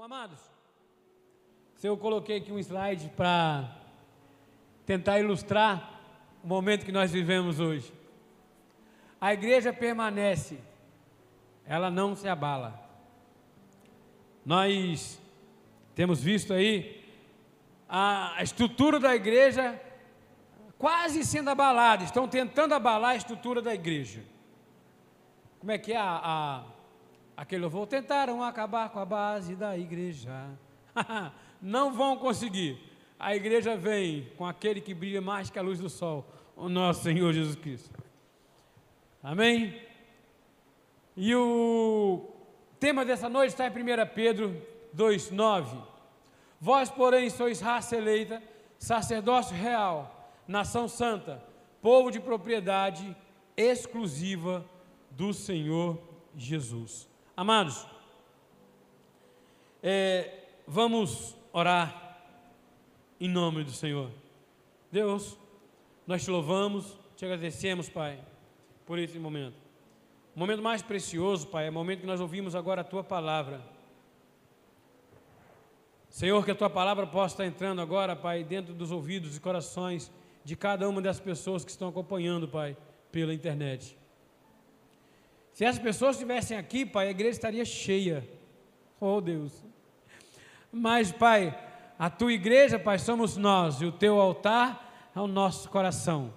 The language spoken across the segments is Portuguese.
Bom, amados, se eu coloquei aqui um slide para tentar ilustrar o momento que nós vivemos hoje. A igreja permanece, ela não se abala. Nós temos visto aí a estrutura da igreja quase sendo abalada, estão tentando abalar a estrutura da igreja. Como é que é a, a aquele louvor? Tentaram acabar com a base da igreja. Não vão conseguir. A igreja vem com aquele que brilha mais que a luz do sol, o nosso Senhor Jesus Cristo. Amém? E o tema dessa noite está em 1 Pedro 2,9. Vós, porém, sois raça eleita, sacerdócio real nação santa, povo de propriedade exclusiva do Senhor Jesus. Amados, é, vamos orar em nome do Senhor. Deus, nós te louvamos, te agradecemos, Pai, por esse momento. O momento mais precioso, Pai, é o momento que nós ouvimos agora a tua palavra. Senhor, que a tua palavra possa estar entrando agora, Pai, dentro dos ouvidos e corações de cada uma das pessoas que estão acompanhando, Pai, pela internet. Se as pessoas estivessem aqui, Pai, a igreja estaria cheia. Oh, Deus. Mas, Pai, a tua igreja, Pai, somos nós, e o teu altar é o nosso coração.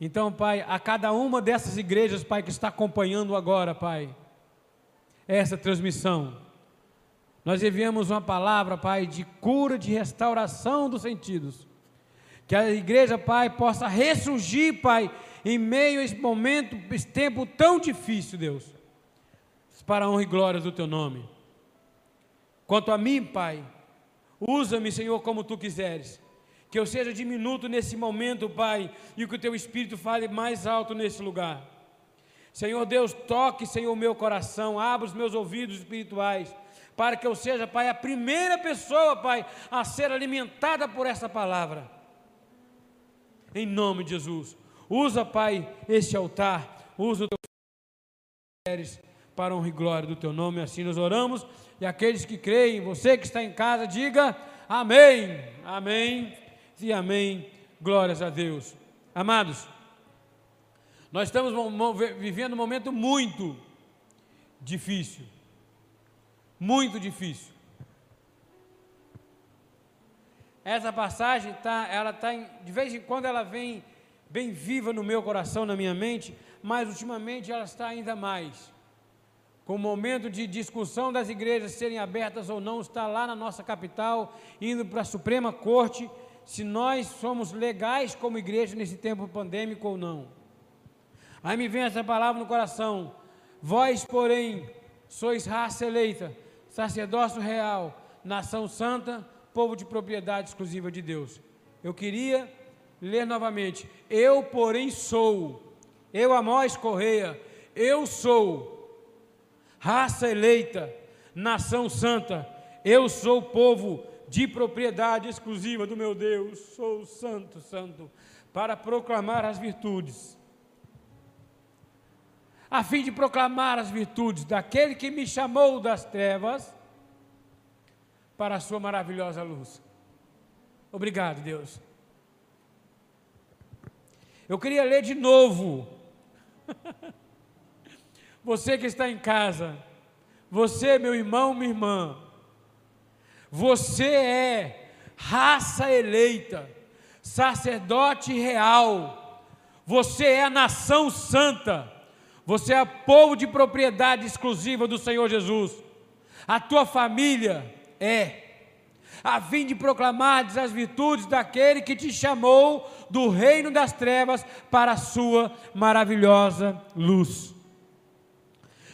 Então, Pai, a cada uma dessas igrejas, Pai, que está acompanhando agora, Pai, essa transmissão, nós enviamos uma palavra, Pai, de cura, de restauração dos sentidos que a igreja, Pai, possa ressurgir, Pai, em meio a esse momento, esse tempo tão difícil, Deus, para a honra e glória do Teu nome. Quanto a mim, Pai, usa-me, Senhor, como Tu quiseres. Que eu seja diminuto nesse momento, Pai, e que o Teu Espírito fale mais alto nesse lugar. Senhor Deus, toque, Senhor, o meu coração, abra os meus ouvidos espirituais, para que eu seja, Pai, a primeira pessoa, Pai, a ser alimentada por essa palavra em nome de Jesus. Usa, Pai, este altar, usa o teu para honra e glória do teu nome, assim nós oramos. E aqueles que creem, você que está em casa, diga amém, amém e amém. Glórias a Deus. Amados, nós estamos vivendo um momento muito difícil, muito difícil. Essa passagem tá, ela está de vez em quando ela vem bem viva no meu coração, na minha mente, mas ultimamente ela está ainda mais. Com o momento de discussão das igrejas serem abertas ou não, está lá na nossa capital, indo para a Suprema Corte, se nós somos legais como igreja nesse tempo pandêmico ou não. Aí me vem essa palavra no coração: Vós, porém, sois raça eleita, sacerdócio real, nação santa, povo de propriedade exclusiva de Deus. Eu queria ler novamente. Eu, porém, sou, eu, Amós Correia, eu sou raça eleita, nação santa, eu sou povo de propriedade exclusiva do meu Deus, sou santo, santo, para proclamar as virtudes, a fim de proclamar as virtudes daquele que me chamou das trevas para a sua maravilhosa luz. Obrigado, Deus. Eu queria ler de novo. Você que está em casa, você, meu irmão, minha irmã, você é raça eleita, sacerdote real, você é a nação santa, você é povo de propriedade exclusiva do Senhor Jesus, a tua família, é, a fim de proclamar as virtudes daquele que te chamou do reino das trevas para a sua maravilhosa luz.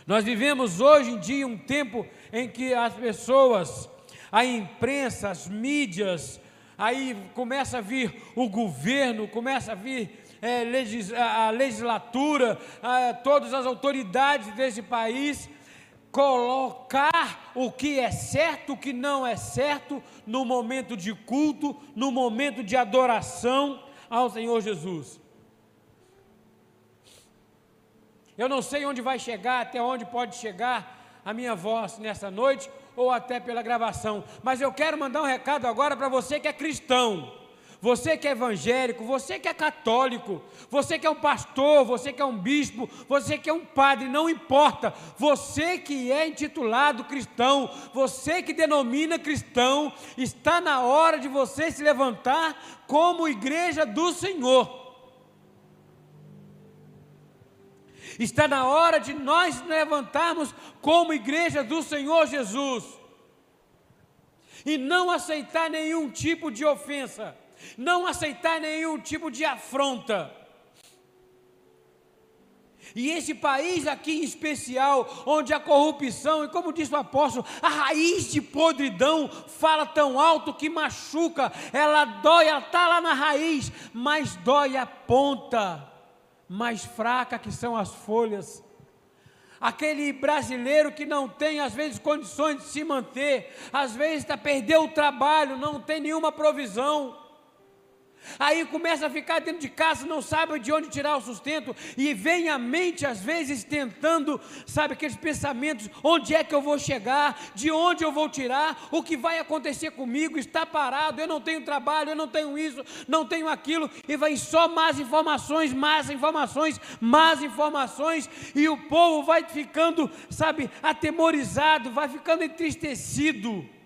Nós vivemos hoje em dia um tempo em que as pessoas, a imprensa, as mídias, aí começa a vir o governo, começa a vir é, legis, a legislatura, a, todas as autoridades desse país colocar o que é certo, o que não é certo, no momento de culto, no momento de adoração ao Senhor Jesus. Eu não sei onde vai chegar, até onde pode chegar a minha voz nessa noite, ou até pela gravação. Mas eu quero mandar um recado agora para você que é cristão você que é evangélico, você que é católico, você que é um pastor, você que é um bispo, você que é um padre, não importa. Você que é intitulado cristão, você que denomina cristão, está na hora de você se levantar como igreja do Senhor. Está na hora de nós levantarmos como igreja do Senhor Jesus e não aceitar nenhum tipo de ofensa não aceitar nenhum tipo de afronta. E esse país aqui em especial, onde a corrupção, e como disse o apóstolo, a raiz de podridão fala tão alto que machuca, ela dói, ela está lá na raiz, mas dói a ponta mais fraca que são as folhas. Aquele brasileiro que não tem, às vezes, condições de se manter, às vezes está perdeu o trabalho, não tem nenhuma provisão Aí começa a ficar dentro de casa, não sabe de onde tirar o sustento, e vem a mente, às vezes, tentando, sabe, aqueles pensamentos: onde é que eu vou chegar, de onde eu vou tirar, o que vai acontecer comigo, está parado, eu não tenho trabalho, eu não tenho isso, não tenho aquilo, e vai só más informações, más informações, más informações, e o povo vai ficando, sabe, atemorizado, vai ficando entristecido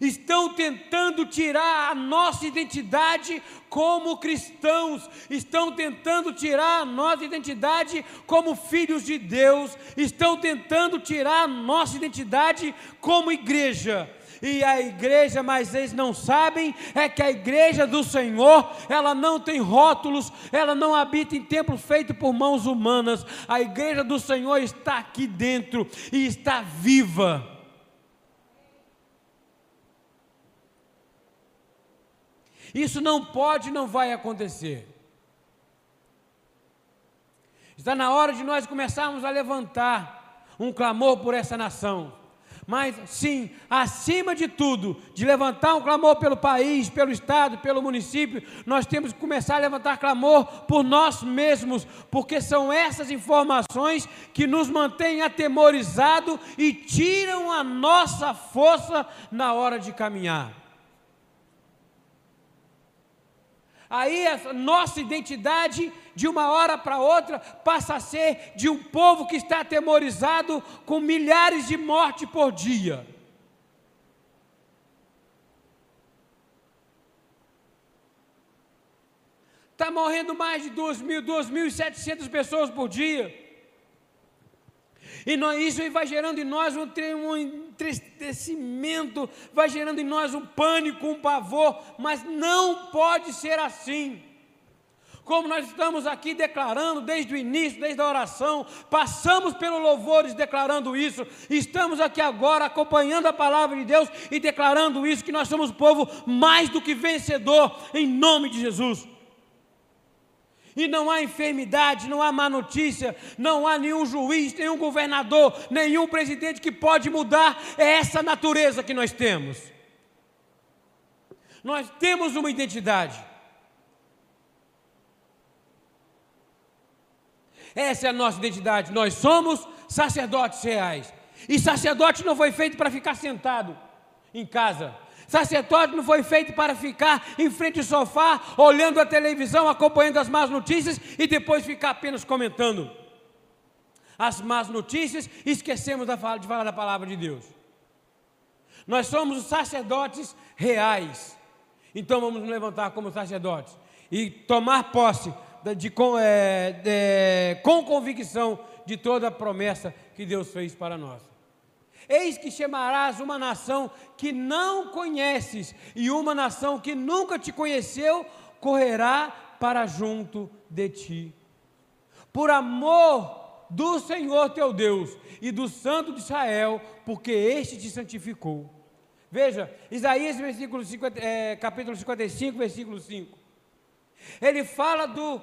estão tentando tirar a nossa identidade como cristãos, estão tentando tirar a nossa identidade como filhos de Deus, estão tentando tirar a nossa identidade como igreja. E a igreja, mas eles não sabem, é que a igreja do Senhor, ela não tem rótulos, ela não habita em templo feito por mãos humanas. A igreja do Senhor está aqui dentro e está viva. Isso não pode, não vai acontecer. Está na hora de nós começarmos a levantar um clamor por essa nação. Mas sim, acima de tudo, de levantar um clamor pelo país, pelo estado, pelo município, nós temos que começar a levantar clamor por nós mesmos, porque são essas informações que nos mantêm atemorizados e tiram a nossa força na hora de caminhar. Aí a nossa identidade, de uma hora para outra, passa a ser de um povo que está atemorizado com milhares de mortes por dia. Está morrendo mais de 2.000, 2.700 pessoas por dia. E isso vai gerando em nós um, um entristecimento, vai gerando em nós um pânico, um pavor, mas não pode ser assim. Como nós estamos aqui declarando desde o início, desde a oração, passamos pelos louvores declarando isso, estamos aqui agora acompanhando a palavra de Deus e declarando isso, que nós somos povo mais do que vencedor, em nome de Jesus e não há enfermidade, não há má notícia, não há nenhum juiz, nenhum governador, nenhum presidente que pode mudar essa natureza que nós temos. Nós temos uma identidade. Essa é a nossa identidade. Nós somos sacerdotes reais. E sacerdote não foi feito para ficar sentado em casa. Sacerdote não foi feito para ficar em frente ao sofá, olhando a televisão, acompanhando as más notícias e depois ficar apenas comentando as más notícias e esquecemos de falar da palavra de Deus. Nós somos os sacerdotes reais. Então vamos nos levantar como sacerdotes e tomar posse de, de, é, de, com convicção de toda a promessa que Deus fez para nós. Eis que chamarás uma nação que não conheces, e uma nação que nunca te conheceu correrá para junto de ti. Por amor do Senhor teu Deus e do Santo de Israel, porque este te santificou. Veja, Isaías versículo 50, é, capítulo 55, versículo 5. Ele fala do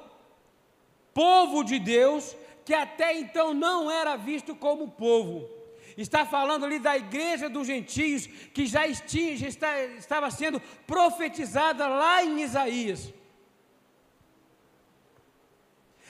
povo de Deus que até então não era visto como povo está falando ali da igreja dos gentios, que já, estia, já está, estava sendo profetizada lá em Isaías.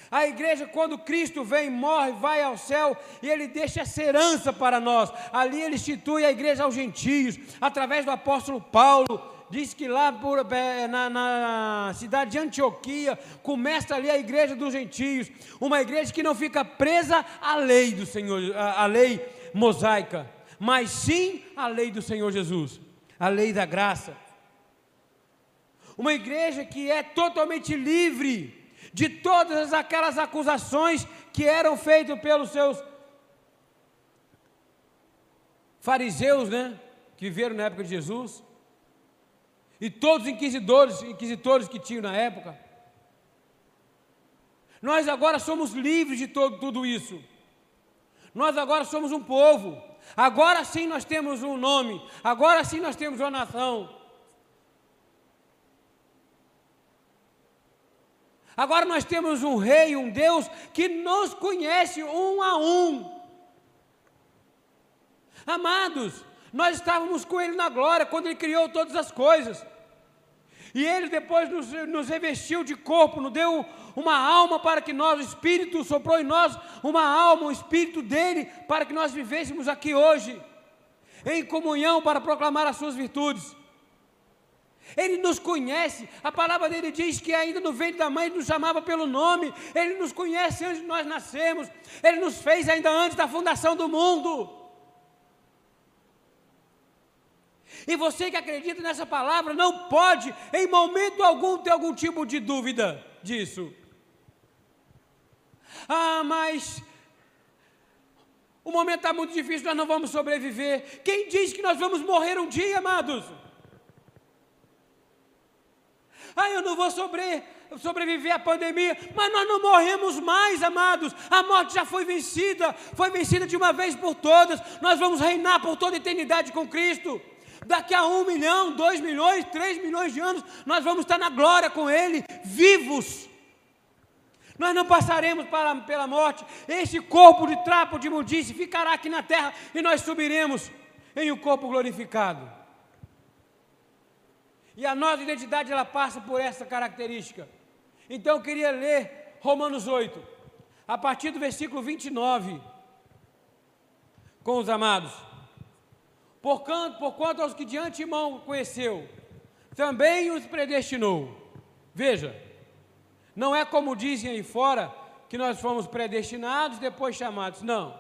A igreja, quando Cristo vem, morre, vai ao céu e ele deixa essa herança para nós. Ali ele institui a igreja aos gentios, através do apóstolo Paulo. Diz que lá por, é, na, na cidade de Antioquia começa ali a igreja dos gentios, uma igreja que não fica presa à lei do Senhor, à lei mosaica, mas sim à lei do Senhor Jesus, a lei da graça. Uma igreja que é totalmente livre de todas aquelas acusações que eram feitas pelos seus fariseus, né, que viveram na época de Jesus, e todos os inquisidores, inquisitores que tinham na época. Nós agora somos livres de todo, tudo isso. Nós agora somos um povo. Agora sim nós temos um nome. Agora sim nós temos uma nação. Agora nós temos um rei, um Deus que nos conhece um a um. Amados, nós estávamos com Ele na glória quando Ele criou todas as coisas. E Ele depois nos, nos revestiu de corpo, nos deu uma alma para que nós, o Espírito soprou em nós uma alma, o Espírito dele, para que nós vivêssemos aqui hoje, em comunhão para proclamar as suas virtudes. Ele nos conhece, a palavra dele diz que ainda no ventre da mãe ele nos chamava pelo nome, ele nos conhece antes de nós nascermos, ele nos fez ainda antes da fundação do mundo. E você que acredita nessa palavra não pode, em momento algum, ter algum tipo de dúvida disso. Ah, mas o momento está muito difícil, nós não vamos sobreviver. Quem diz que nós vamos morrer um dia, amados? ah, eu não vou sobre, sobreviver à pandemia, mas nós não morremos mais, amados. A morte já foi vencida, foi vencida de uma vez por todas. Nós vamos reinar por toda a eternidade com Cristo. Daqui a um milhão, dois milhões, três milhões de anos, nós vamos estar na glória com Ele, vivos. Nós não passaremos para, pela morte. Este corpo de trapo de imundice ficará aqui na terra e nós subiremos em um corpo glorificado. E a nossa identidade ela passa por essa característica. Então eu queria ler Romanos 8, a partir do versículo 29, com os amados. Por quanto, por quanto aos que de antemão conheceu, também os predestinou. Veja, não é como dizem aí fora, que nós fomos predestinados, depois chamados. Não.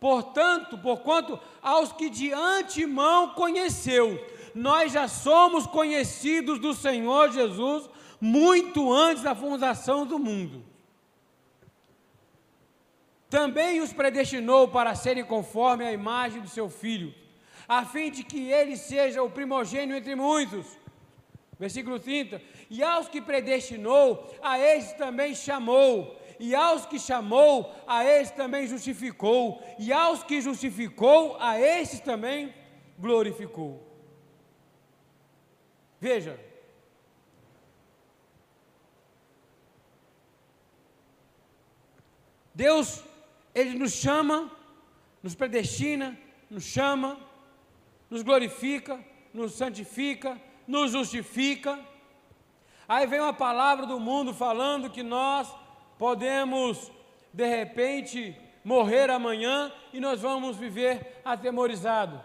Portanto, porquanto aos que de antemão conheceu, nós já somos conhecidos do Senhor Jesus muito antes da fundação do mundo. Também os predestinou para serem conforme a imagem do seu filho, a fim de que ele seja o primogênito entre muitos. Versículo 30. E aos que predestinou, a estes também chamou e aos que chamou, a estes também justificou, e aos que justificou, a estes também glorificou. Veja, Deus, Ele nos chama, nos predestina, nos chama, nos glorifica, nos santifica, nos justifica. Aí vem uma palavra do mundo falando que nós podemos, de repente, morrer amanhã e nós vamos viver atemorizados.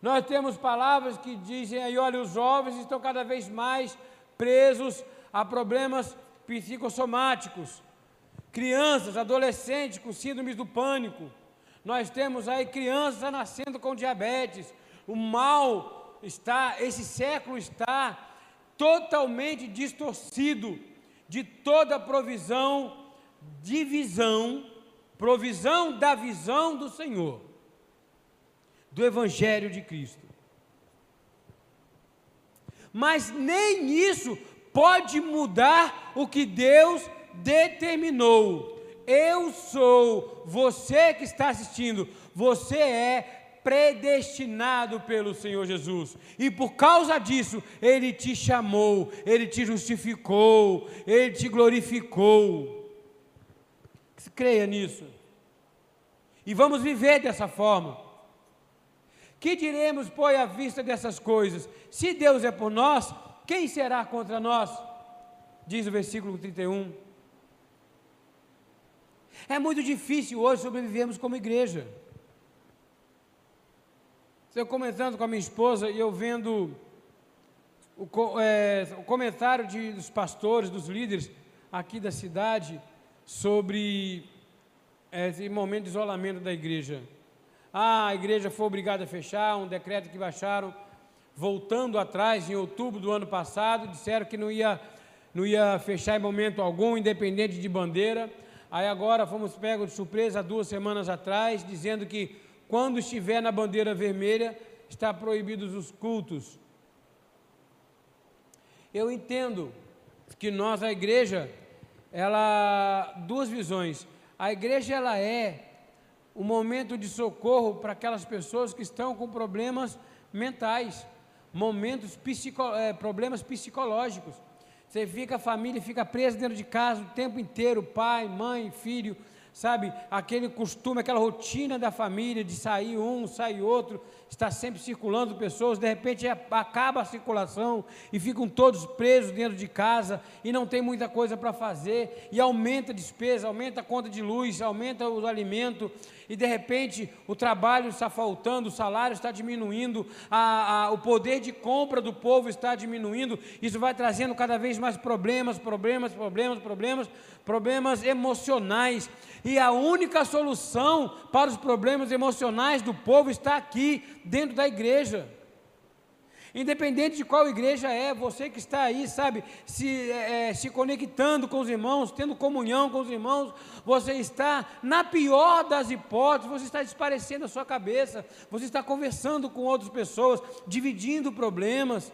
Nós temos palavras que dizem aí, olha, os jovens estão cada vez mais presos a problemas psicossomáticos. Crianças, adolescentes com síndromes do pânico. Nós temos aí crianças nascendo com diabetes. O mal está, esse século está totalmente distorcido de toda provisão de visão, provisão da visão do Senhor, do Evangelho de Cristo. Mas nem isso pode mudar o que Deus determinou. Eu sou, você que está assistindo, você é predestinado pelo Senhor Jesus. E por causa disso, Ele te chamou, Ele te justificou, Ele te glorificou. Creia nisso. E vamos viver dessa forma. Que diremos, pois, à vista dessas coisas? Se Deus é por nós, quem será contra nós? diz o versículo 31. É muito difícil hoje sobrevivermos como igreja. Eu comentando com a minha esposa e eu vendo o, é, o comentário de, dos pastores, dos líderes aqui da cidade sobre esse momento de isolamento da igreja. Ah, a igreja foi obrigada a fechar, um decreto que baixaram, voltando atrás, em outubro do ano passado, disseram que não ia, não ia fechar em momento algum, independente de bandeira. Aí agora fomos pegos de surpresa duas semanas atrás, dizendo que quando estiver na bandeira vermelha, está proibidos os cultos. Eu entendo que nós, a igreja, ela duas visões. A igreja ela é um momento de socorro para aquelas pessoas que estão com problemas mentais, momentos psico, é, problemas psicológicos. Você fica, a família fica presa dentro de casa o tempo inteiro, pai, mãe, filho, sabe, aquele costume, aquela rotina da família de sair um, sair outro, está sempre circulando pessoas, de repente acaba a circulação e ficam todos presos dentro de casa e não tem muita coisa para fazer, e aumenta a despesa, aumenta a conta de luz, aumenta os alimentos, e de repente o trabalho está faltando, o salário está diminuindo, a, a, o poder de compra do povo está diminuindo, isso vai trazendo cada vez mais problemas, problemas, problemas, problemas, problemas emocionais, e a única solução para os problemas emocionais do povo está aqui, dentro da igreja. Independente de qual igreja é, você que está aí, sabe, se, é, é, se conectando com os irmãos, tendo comunhão com os irmãos, você está, na pior das hipóteses, você está desparecendo a sua cabeça, você está conversando com outras pessoas, dividindo problemas.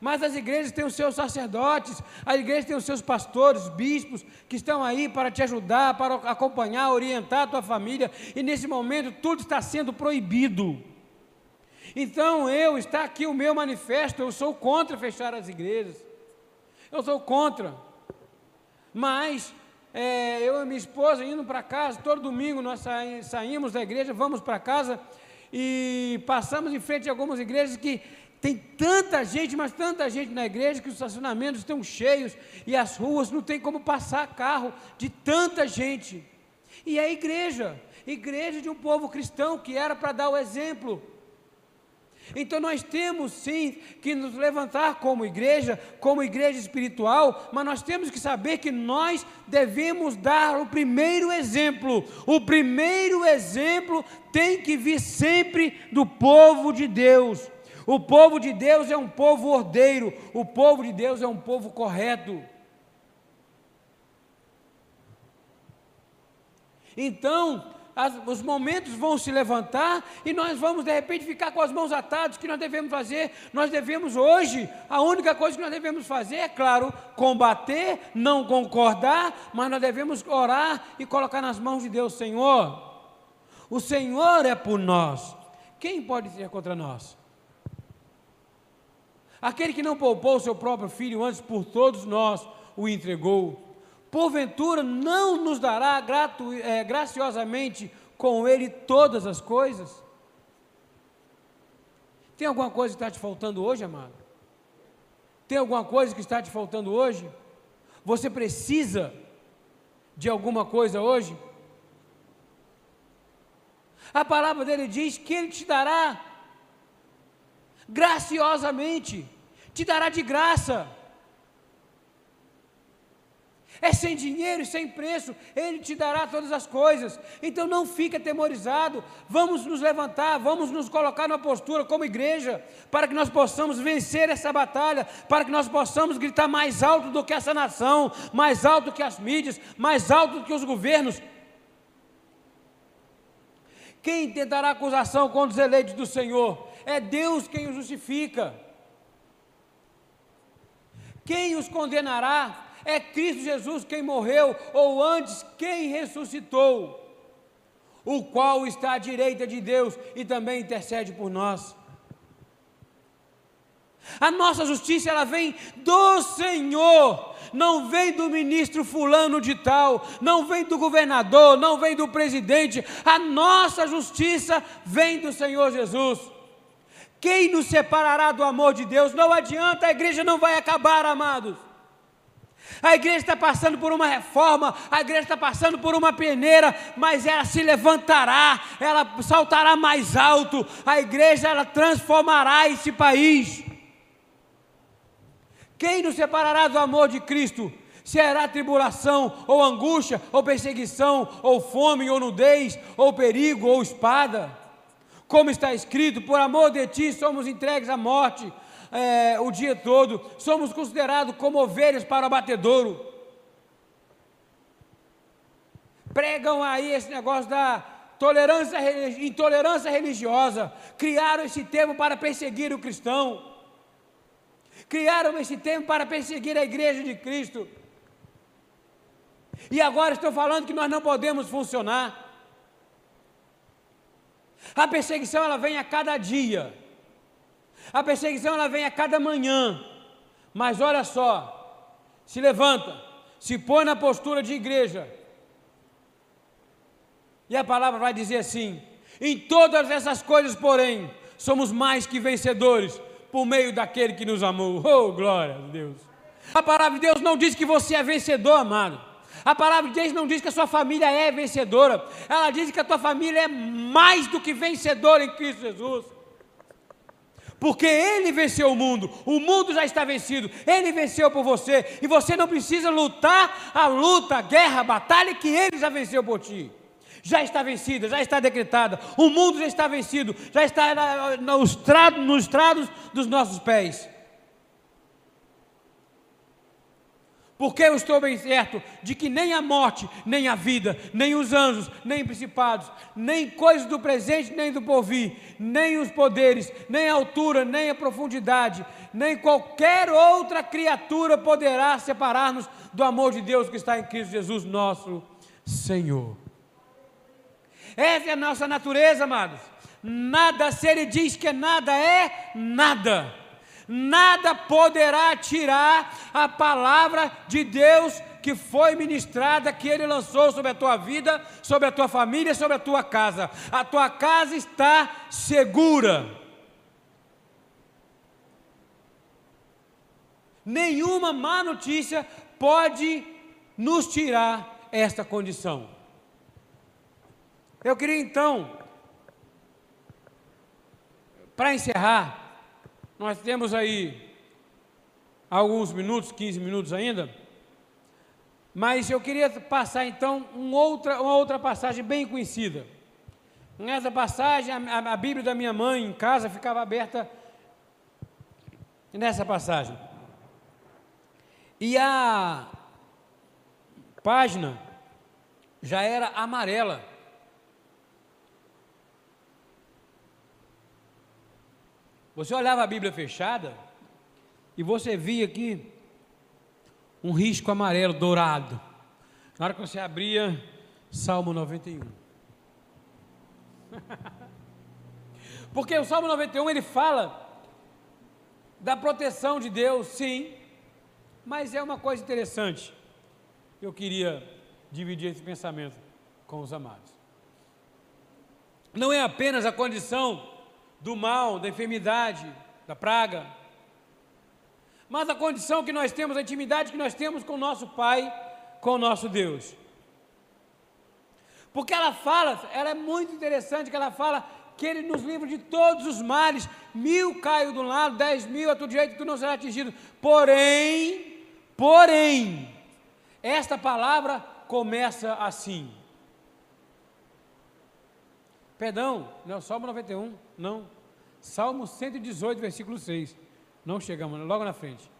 Mas as igrejas têm os seus sacerdotes, a igreja tem os seus pastores, bispos, que estão aí para te ajudar, para acompanhar, orientar a tua família, e nesse momento tudo está sendo proibido. Então eu, está aqui o meu manifesto, eu sou contra fechar as igrejas. Eu sou contra. Mas é, eu e minha esposa indo para casa, todo domingo nós saímos da igreja, vamos para casa e passamos em frente a algumas igrejas que tem tanta gente, mas tanta gente na igreja que os estacionamentos estão cheios e as ruas não tem como passar carro de tanta gente. E é igreja, igreja de um povo cristão que era para dar o exemplo. Então nós temos sim que nos levantar como igreja, como igreja espiritual, mas nós temos que saber que nós devemos dar o primeiro exemplo. O primeiro exemplo tem que vir sempre do povo de Deus. O povo de Deus é um povo ordeiro, o povo de Deus é um povo correto. Então, as, os momentos vão se levantar e nós vamos de repente ficar com as mãos atadas. O que nós devemos fazer? Nós devemos hoje, a única coisa que nós devemos fazer é, claro, combater, não concordar, mas nós devemos orar e colocar nas mãos de Deus, Senhor. O Senhor é por nós. Quem pode ser contra nós? Aquele que não poupou seu próprio filho, antes por todos nós o entregou, porventura não nos dará gratu, é, graciosamente com ele todas as coisas? Tem alguma coisa que está te faltando hoje, amado? Tem alguma coisa que está te faltando hoje? Você precisa de alguma coisa hoje? A palavra dele diz que ele te dará graciosamente te dará de graça. É sem dinheiro e sem preço, Ele te dará todas as coisas. Então não fique atemorizado. Vamos nos levantar, vamos nos colocar numa postura como igreja, para que nós possamos vencer essa batalha, para que nós possamos gritar mais alto do que essa nação, mais alto que as mídias, mais alto do que os governos. Quem tentará acusação contra os eleitos do Senhor? É Deus quem os justifica. Quem os condenará? É Cristo Jesus quem morreu, ou antes, quem ressuscitou, o qual está à direita de Deus e também intercede por nós. A nossa justiça ela vem do Senhor, não vem do ministro fulano de tal, não vem do governador, não vem do presidente. A nossa justiça vem do Senhor Jesus. Quem nos separará do amor de Deus? Não adianta, a igreja não vai acabar, amados. A igreja está passando por uma reforma, a igreja está passando por uma peneira, mas ela se levantará, ela saltará mais alto, a igreja ela transformará esse país. Quem nos separará do amor de Cristo? Será tribulação, ou angústia, ou perseguição, ou fome, ou nudez, ou perigo, ou espada? Como está escrito, por amor de ti somos entregues à morte é, o dia todo, somos considerados como ovelhas para o abatedouro. Pregam aí esse negócio da tolerância, intolerância religiosa, criaram esse termo para perseguir o cristão, criaram esse termo para perseguir a igreja de Cristo. E agora estão falando que nós não podemos funcionar. A perseguição ela vem a cada dia. A perseguição ela vem a cada manhã. Mas olha só, se levanta, se põe na postura de igreja. E a palavra vai dizer assim: em todas essas coisas, porém, somos mais que vencedores por meio daquele que nos amou. Oh, glória a Deus. A palavra de Deus não diz que você é vencedor, amado. A palavra de Deus não diz que a sua família é vencedora. Ela diz que a tua família é mais do que vencedora em Cristo Jesus porque Ele venceu o mundo, o mundo já está vencido, Ele venceu por você, e você não precisa lutar a luta, a guerra, a batalha que Ele já venceu por ti. Já está vencida, já está decretada, o mundo já está vencido, já está nos, nos trados dos nossos pés. Porque eu estou bem certo de que nem a morte, nem a vida, nem os anjos, nem principados, nem coisas do presente, nem do porvir, nem os poderes, nem a altura, nem a profundidade, nem qualquer outra criatura poderá separar-nos do amor de Deus que está em Cristo Jesus, nosso Senhor. Essa é a nossa natureza, amados. Nada, se Ele diz que nada é nada nada poderá tirar a palavra de Deus que foi ministrada, que Ele lançou sobre a tua vida, sobre a tua família, sobre a tua casa. A tua casa está segura. Nenhuma má notícia pode nos tirar esta condição. Eu queria então, para encerrar, nós temos aí alguns minutos, 15 minutos ainda, mas eu queria passar então uma outra, uma outra passagem bem conhecida. Nessa passagem, a, a Bíblia da minha mãe em casa ficava aberta nessa passagem. E a página já era amarela. Você olhava a Bíblia fechada e você via aqui um risco amarelo dourado. Na hora que você abria, Salmo 91. Porque o Salmo 91 ele fala da proteção de Deus, sim, mas é uma coisa interessante. Eu queria dividir esse pensamento com os amados. Não é apenas a condição do mal, da enfermidade, da praga. Mas a condição que nós temos, a intimidade que nós temos com o nosso Pai, com o nosso Deus. Porque ela fala, ela é muito interessante que ela fala que Ele nos livra de todos os males, mil caiam do lado, dez mil a tu direito, tu não será atingido. Porém, porém, esta palavra começa assim. Perdão, não Salmo 91, não. Salmo 118, versículo 6. Não chegamos, logo na frente.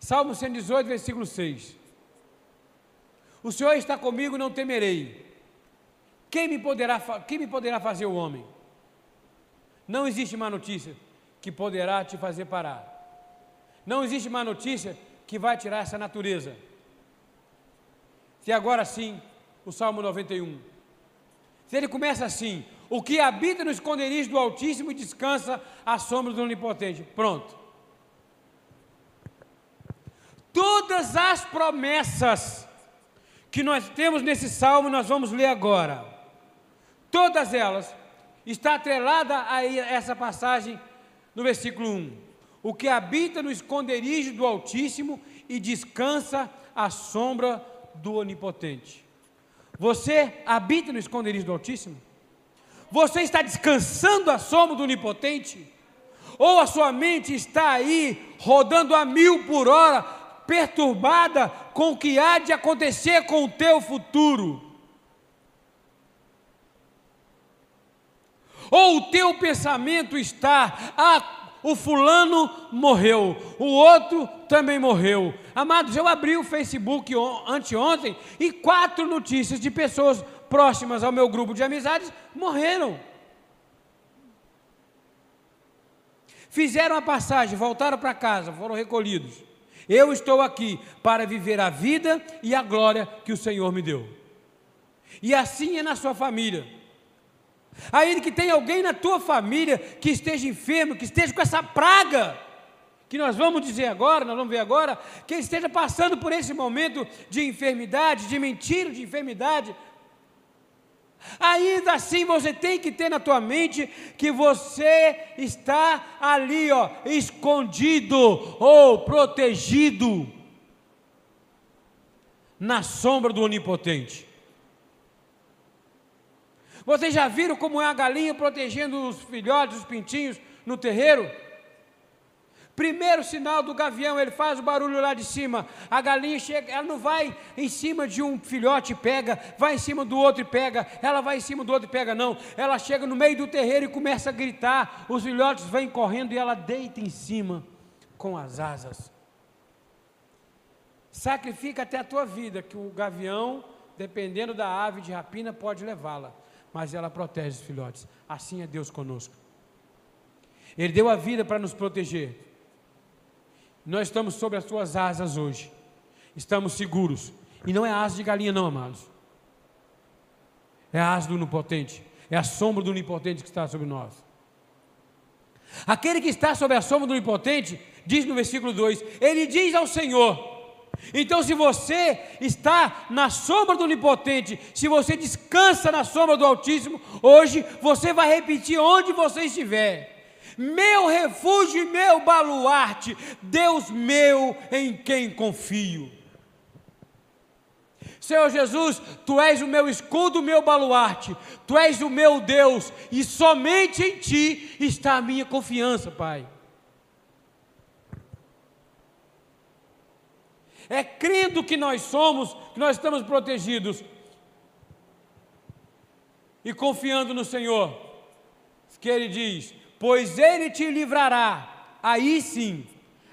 Salmo 118, versículo 6. O Senhor está comigo, não temerei. Quem me poderá, quem me poderá fazer o homem? Não existe má notícia que poderá te fazer parar. Não existe má notícia que vai tirar essa natureza. Se agora sim, o Salmo 91. Se ele começa assim: o que habita no esconderijo do Altíssimo e descansa à sombra do Onipotente. Pronto. Todas as promessas que nós temos nesse salmo, nós vamos ler agora. Todas elas está atrelada a essa passagem no versículo 1. O que habita no esconderijo do Altíssimo e descansa à sombra do Onipotente. Você habita no esconderijo do Altíssimo? Você está descansando à sombra do Onipotente? Ou a sua mente está aí rodando a mil por hora, perturbada com o que há de acontecer com o teu futuro? Ou o teu pensamento está, ah, o fulano morreu, o outro também morreu. Amados, eu abri o Facebook anteontem e quatro notícias de pessoas próximas ao meu grupo de amizades morreram. Fizeram a passagem, voltaram para casa, foram recolhidos. Eu estou aqui para viver a vida e a glória que o Senhor me deu. E assim é na sua família. Ainda que tenha alguém na tua família que esteja enfermo, que esteja com essa praga, que nós vamos dizer agora, nós vamos ver agora, que esteja passando por esse momento de enfermidade, de mentira, de enfermidade. Ainda assim você tem que ter na tua mente que você está ali, ó, escondido ou protegido na sombra do onipotente. Vocês já viram como é a galinha protegendo os filhotes, os pintinhos no terreiro? Primeiro sinal do gavião, ele faz o barulho lá de cima. A galinha chega, ela não vai em cima de um filhote e pega, vai em cima do outro e pega, ela vai em cima do outro e pega, não. Ela chega no meio do terreiro e começa a gritar. Os filhotes vêm correndo e ela deita em cima com as asas. Sacrifica até a tua vida, que o gavião, dependendo da ave de rapina, pode levá-la mas ela protege os filhotes. Assim é Deus conosco. Ele deu a vida para nos proteger. Nós estamos sobre as suas asas hoje. Estamos seguros. E não é asa de galinha, não, amados. É a asa do onipotente. É a sombra do onipotente que está sobre nós. Aquele que está sobre a sombra do onipotente, diz no versículo 2: Ele diz ao Senhor: então, se você está na sombra do Onipotente, se você descansa na sombra do Altíssimo, hoje você vai repetir onde você estiver: Meu refúgio e meu baluarte, Deus meu em quem confio. Senhor Jesus, tu és o meu escudo, o meu baluarte, tu és o meu Deus, e somente em ti está a minha confiança, Pai. É crendo que nós somos, que nós estamos protegidos. E confiando no Senhor, que Ele diz: Pois Ele te livrará. Aí sim,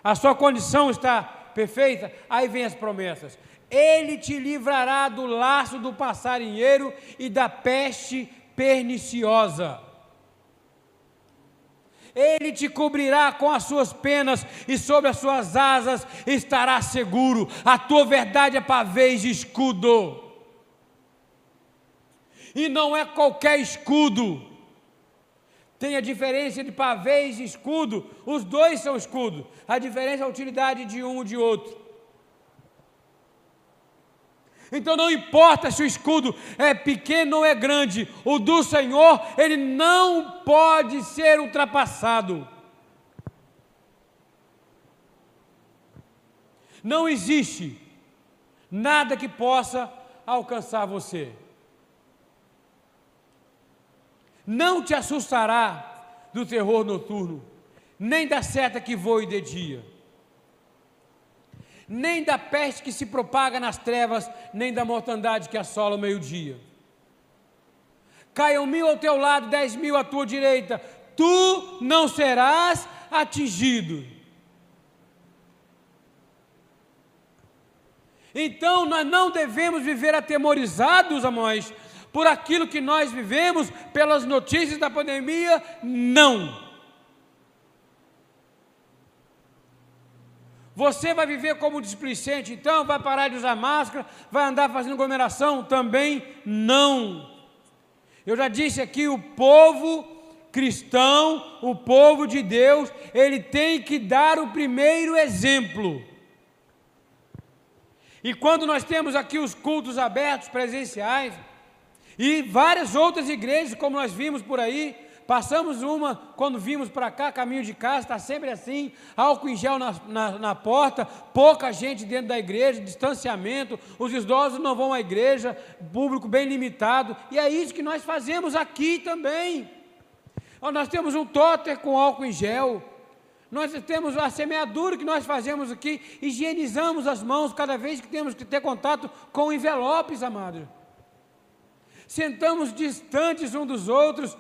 a sua condição está perfeita. Aí vem as promessas. Ele te livrará do laço do passarinheiro e da peste perniciosa. Ele te cobrirá com as suas penas e sobre as suas asas estará seguro. A tua verdade é pavês escudo. E não é qualquer escudo. Tem a diferença de pavês e escudo. Os dois são escudo. A diferença é a utilidade de um e de outro. Então não importa se o escudo é pequeno ou é grande, o do Senhor, ele não pode ser ultrapassado. Não existe nada que possa alcançar você. Não te assustará do terror noturno, nem da seta que voe de dia nem da peste que se propaga nas trevas, nem da mortandade que assola o meio-dia. Caiam mil ao teu lado, dez mil à tua direita, tu não serás atingido. Então nós não devemos viver atemorizados, amós, por aquilo que nós vivemos, pelas notícias da pandemia, não. Você vai viver como displicente, então vai parar de usar máscara, vai andar fazendo aglomeração? Também não. Eu já disse aqui: o povo cristão, o povo de Deus, ele tem que dar o primeiro exemplo. E quando nós temos aqui os cultos abertos, presenciais, e várias outras igrejas, como nós vimos por aí, Passamos uma quando vimos para cá, caminho de casa, está sempre assim, álcool em gel na, na, na, porta, pouca gente dentro da igreja, distanciamento, os idosos não vão à igreja, público bem limitado, e é isso que nós fazemos aqui também. Nós temos um totem com álcool em gel, nós temos a semeadura que nós fazemos aqui, higienizamos as mãos cada vez que temos que ter contato com envelopes, amados. Sentamos distantes um dos outros,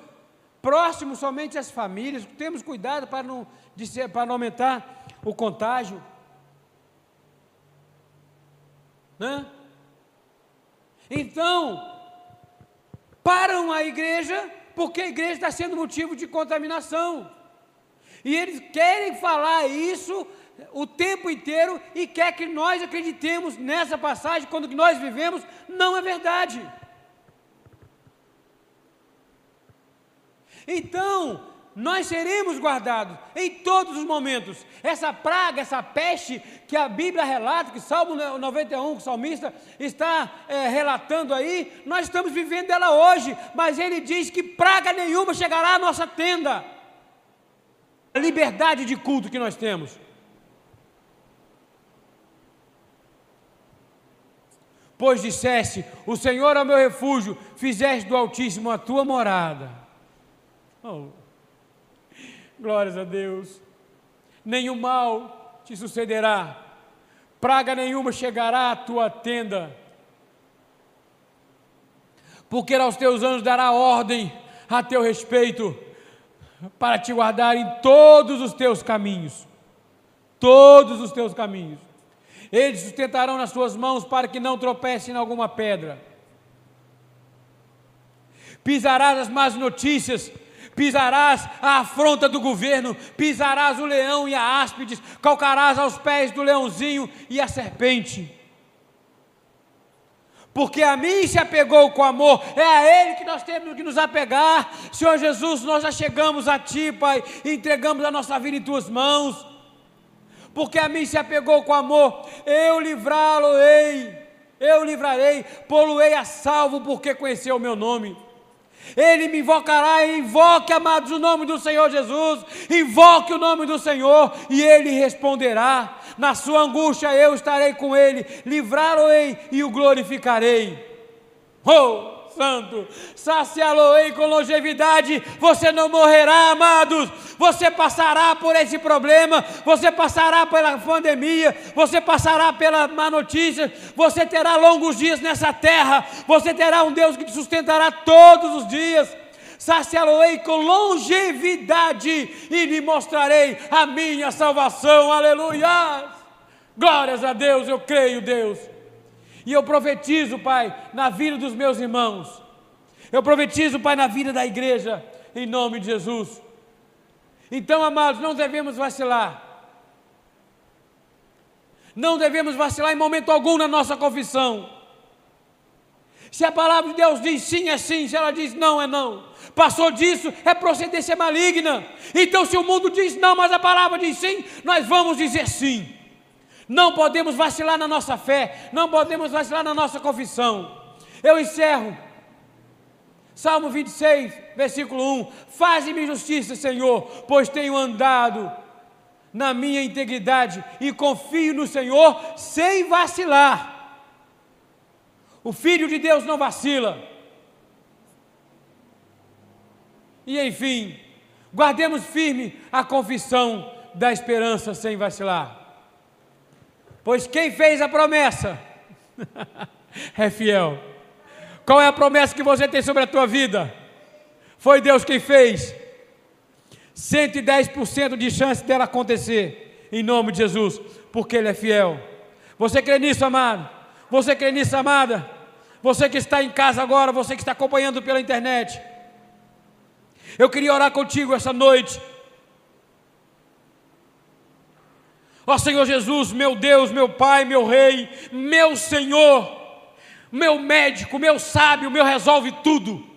próximos somente às famílias, temos cuidado para não, para não aumentar o contágio. Né? Então, param a igreja, porque a igreja está sendo motivo de contaminação. E eles querem falar isso o tempo inteiro e quer que nós acreditemos nessa passagem, quando que nós vivemos, não é verdade. Então, nós seremos guardados em todos os momentos. Essa praga, essa peste que a Bíblia relata, que Salmo 91, que o salmista está é, relatando aí, nós estamos vivendo ela hoje, mas ele diz que praga nenhuma chegará à nossa tenda. A liberdade de culto que nós temos. Pois disseste: O Senhor é o meu refúgio, fizeste do Altíssimo a tua morada. Oh, glórias a Deus. Nenhum mal te sucederá, praga nenhuma chegará à tua tenda, porque aos teus anjos dará ordem a teu respeito, para te guardar em todos os teus caminhos. Todos os teus caminhos. Eles sustentarão nas suas mãos para que não tropece em alguma pedra. Pisarás as más notícias pisarás a afronta do governo, pisarás o leão e a áspides, calcarás aos pés do leãozinho e a serpente. Porque a mim se apegou com amor, é a Ele que nós temos que nos apegar. Senhor Jesus, nós já chegamos a Ti, Pai, e entregamos a nossa vida em Tuas mãos. Porque a mim se apegou com amor, eu livrá-lo-ei, eu livrarei, pô-lo-ei a salvo, porque conheceu o meu nome. Ele me invocará, invoque, amados, o nome do Senhor Jesus, invoque o nome do Senhor, e Ele responderá. Na sua angústia eu estarei com Ele, livrá-lo-ei e o glorificarei. Oh! Santo, saciá-lo-ei com longevidade, você não morrerá, amados, você passará por esse problema, você passará pela pandemia, você passará pela má notícia, você terá longos dias nessa terra, você terá um Deus que te sustentará todos os dias, saciá-lo-ei com longevidade e lhe mostrarei a minha salvação, aleluia! Glórias a Deus, eu creio, Deus. E eu profetizo, Pai, na vida dos meus irmãos. Eu profetizo, Pai, na vida da igreja, em nome de Jesus. Então, amados, não devemos vacilar. Não devemos vacilar em momento algum na nossa confissão. Se a palavra de Deus diz sim, é sim. Se ela diz não, é não. Passou disso, é procedência maligna. Então, se o mundo diz não, mas a palavra diz sim, nós vamos dizer sim. Não podemos vacilar na nossa fé, não podemos vacilar na nossa confissão. Eu encerro. Salmo 26, versículo 1: Faze-me justiça, Senhor, pois tenho andado na minha integridade e confio no Senhor sem vacilar. O Filho de Deus não vacila. E enfim, guardemos firme a confissão da esperança sem vacilar. Pois quem fez a promessa é fiel. Qual é a promessa que você tem sobre a tua vida? Foi Deus quem fez. 110% de chance dela acontecer, em nome de Jesus, porque Ele é fiel. Você crê nisso, amado? Você crê nisso, amada? Você que está em casa agora, você que está acompanhando pela internet. Eu queria orar contigo essa noite Ó Senhor Jesus, meu Deus, meu Pai, meu Rei, meu Senhor, meu médico, meu sábio, meu resolve tudo.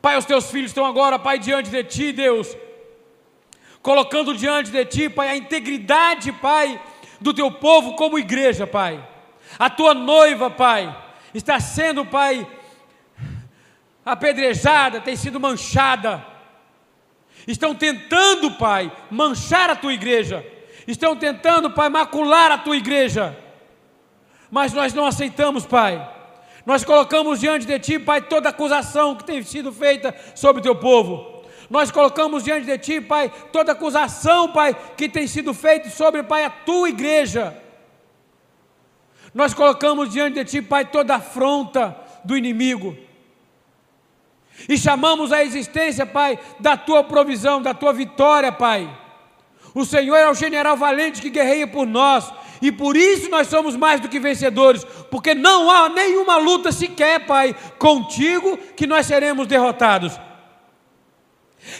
Pai, os teus filhos estão agora, Pai, diante de Ti, Deus, colocando diante de Ti, Pai, a integridade, Pai, do Teu povo como igreja, Pai. A Tua noiva, Pai, está sendo, Pai, apedrejada, tem sido manchada. Estão tentando, Pai, manchar a tua igreja. Estão tentando, Pai, macular a tua igreja. Mas nós não aceitamos, Pai. Nós colocamos diante de Ti, Pai, toda acusação que tem sido feita sobre o Teu povo. Nós colocamos diante de Ti, Pai, toda acusação, Pai, que tem sido feita sobre, Pai, a Tua igreja. Nós colocamos diante de Ti, Pai, toda afronta do inimigo. E chamamos a existência, Pai, da Tua provisão, da Tua vitória, Pai. O Senhor é o general valente que guerreia por nós. E por isso nós somos mais do que vencedores, porque não há nenhuma luta sequer, Pai, contigo que nós seremos derrotados.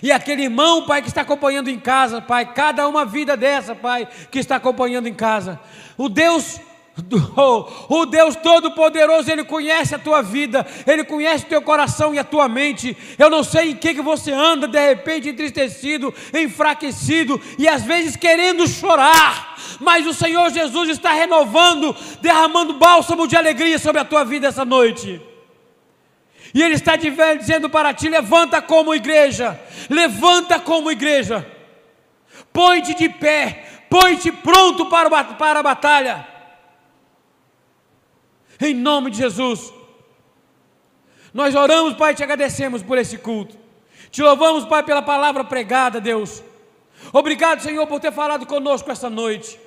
E aquele irmão, Pai, que está acompanhando em casa, Pai, cada uma vida dessa, Pai, que está acompanhando em casa. O Deus o Deus Todo-Poderoso, Ele conhece a tua vida, Ele conhece o teu coração e a tua mente. Eu não sei em que, que você anda, de repente entristecido, enfraquecido e às vezes querendo chorar, mas o Senhor Jesus está renovando, derramando bálsamo de alegria sobre a tua vida essa noite. E Ele está dizendo para ti: levanta como igreja, levanta como igreja, põe-te de pé, põe-te pronto para, para a batalha em nome de Jesus. Nós oramos, Pai, te agradecemos por esse culto. Te louvamos, Pai, pela palavra pregada, Deus. Obrigado, Senhor, por ter falado conosco essa noite.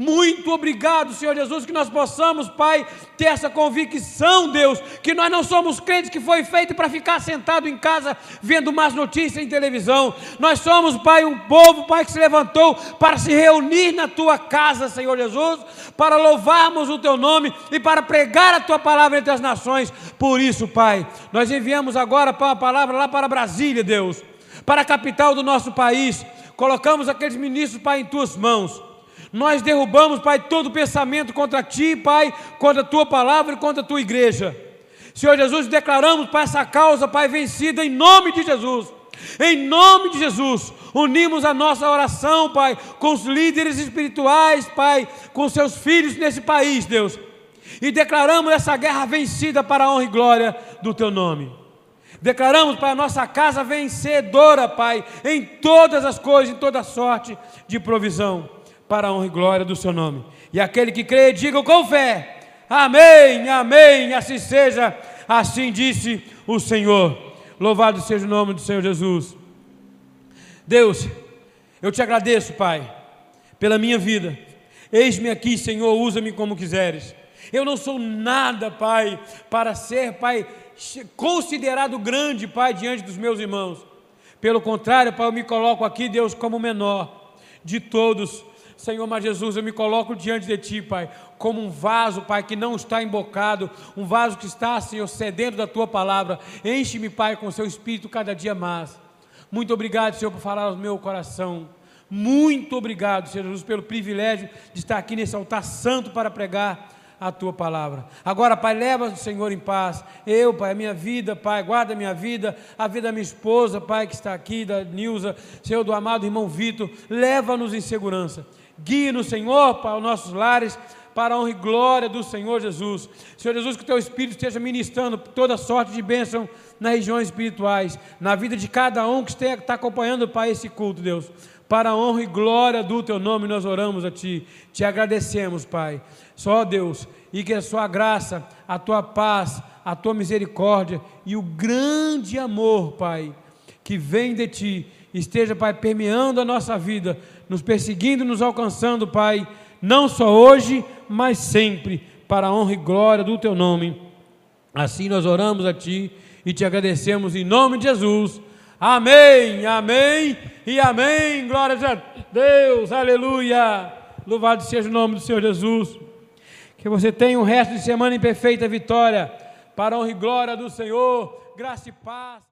Muito obrigado, Senhor Jesus, que nós possamos, Pai, ter essa convicção, Deus, que nós não somos crentes que foi feito para ficar sentado em casa vendo más notícias em televisão. Nós somos, Pai, um povo, Pai, que se levantou para se reunir na tua casa, Senhor Jesus, para louvarmos o teu nome e para pregar a tua palavra entre as nações. Por isso, Pai, nós enviamos agora a palavra lá para Brasília, Deus, para a capital do nosso país. Colocamos aqueles ministros, Pai, em tuas mãos. Nós derrubamos, Pai, todo pensamento contra ti, Pai, contra a tua palavra e contra a tua igreja. Senhor Jesus, declaramos, Pai, essa causa, Pai, vencida em nome de Jesus. Em nome de Jesus, unimos a nossa oração, Pai, com os líderes espirituais, Pai, com seus filhos nesse país, Deus. E declaramos essa guerra vencida para a honra e glória do Teu nome. Declaramos para a nossa casa vencedora, Pai, em todas as coisas, em toda sorte de provisão para a honra e glória do seu nome. E aquele que crê, diga com fé: Amém, Amém, assim seja, assim disse o Senhor. Louvado seja o nome do Senhor Jesus. Deus, eu te agradeço, Pai, pela minha vida. Eis-me aqui, Senhor, usa-me como quiseres. Eu não sou nada, Pai, para ser, Pai, considerado grande, Pai, diante dos meus irmãos. Pelo contrário, Pai, eu me coloco aqui, Deus, como menor de todos Senhor, mas Jesus, eu me coloco diante de Ti, Pai, como um vaso, Pai, que não está embocado, um vaso que está, Senhor, sedento da Tua palavra. Enche-me, Pai, com o Seu Espírito cada dia mais. Muito obrigado, Senhor, por falar ao meu coração. Muito obrigado, Senhor Jesus, pelo privilégio de estar aqui nesse altar santo para pregar a tua palavra. Agora, Pai, leva o Senhor em paz. Eu, Pai, a minha vida, Pai, guarda a minha vida, a vida da minha esposa, Pai, que está aqui, da Nilza, Senhor, do amado irmão Vitor, leva-nos em segurança. Guie-nos, Senhor, para os nossos lares, para a honra e glória do Senhor Jesus. Senhor Jesus, que o teu Espírito esteja ministrando toda sorte de bênção nas regiões espirituais, na vida de cada um que está acompanhando, Pai, esse culto, Deus. Para a honra e glória do teu nome, nós oramos a Ti, te agradecemos, Pai. Só Deus, e que a Sua graça, a Tua paz, a Tua misericórdia e o grande amor, Pai, que vem de Ti, esteja, Pai, permeando a nossa vida nos perseguindo, nos alcançando, Pai, não só hoje, mas sempre, para a honra e glória do Teu nome. Assim nós oramos a Ti e te agradecemos em nome de Jesus. Amém, amém e amém. Glória a Deus, aleluia. Louvado seja o nome do Senhor Jesus. Que você tenha um resto de semana em perfeita vitória, para a honra e glória do Senhor. Graça e paz.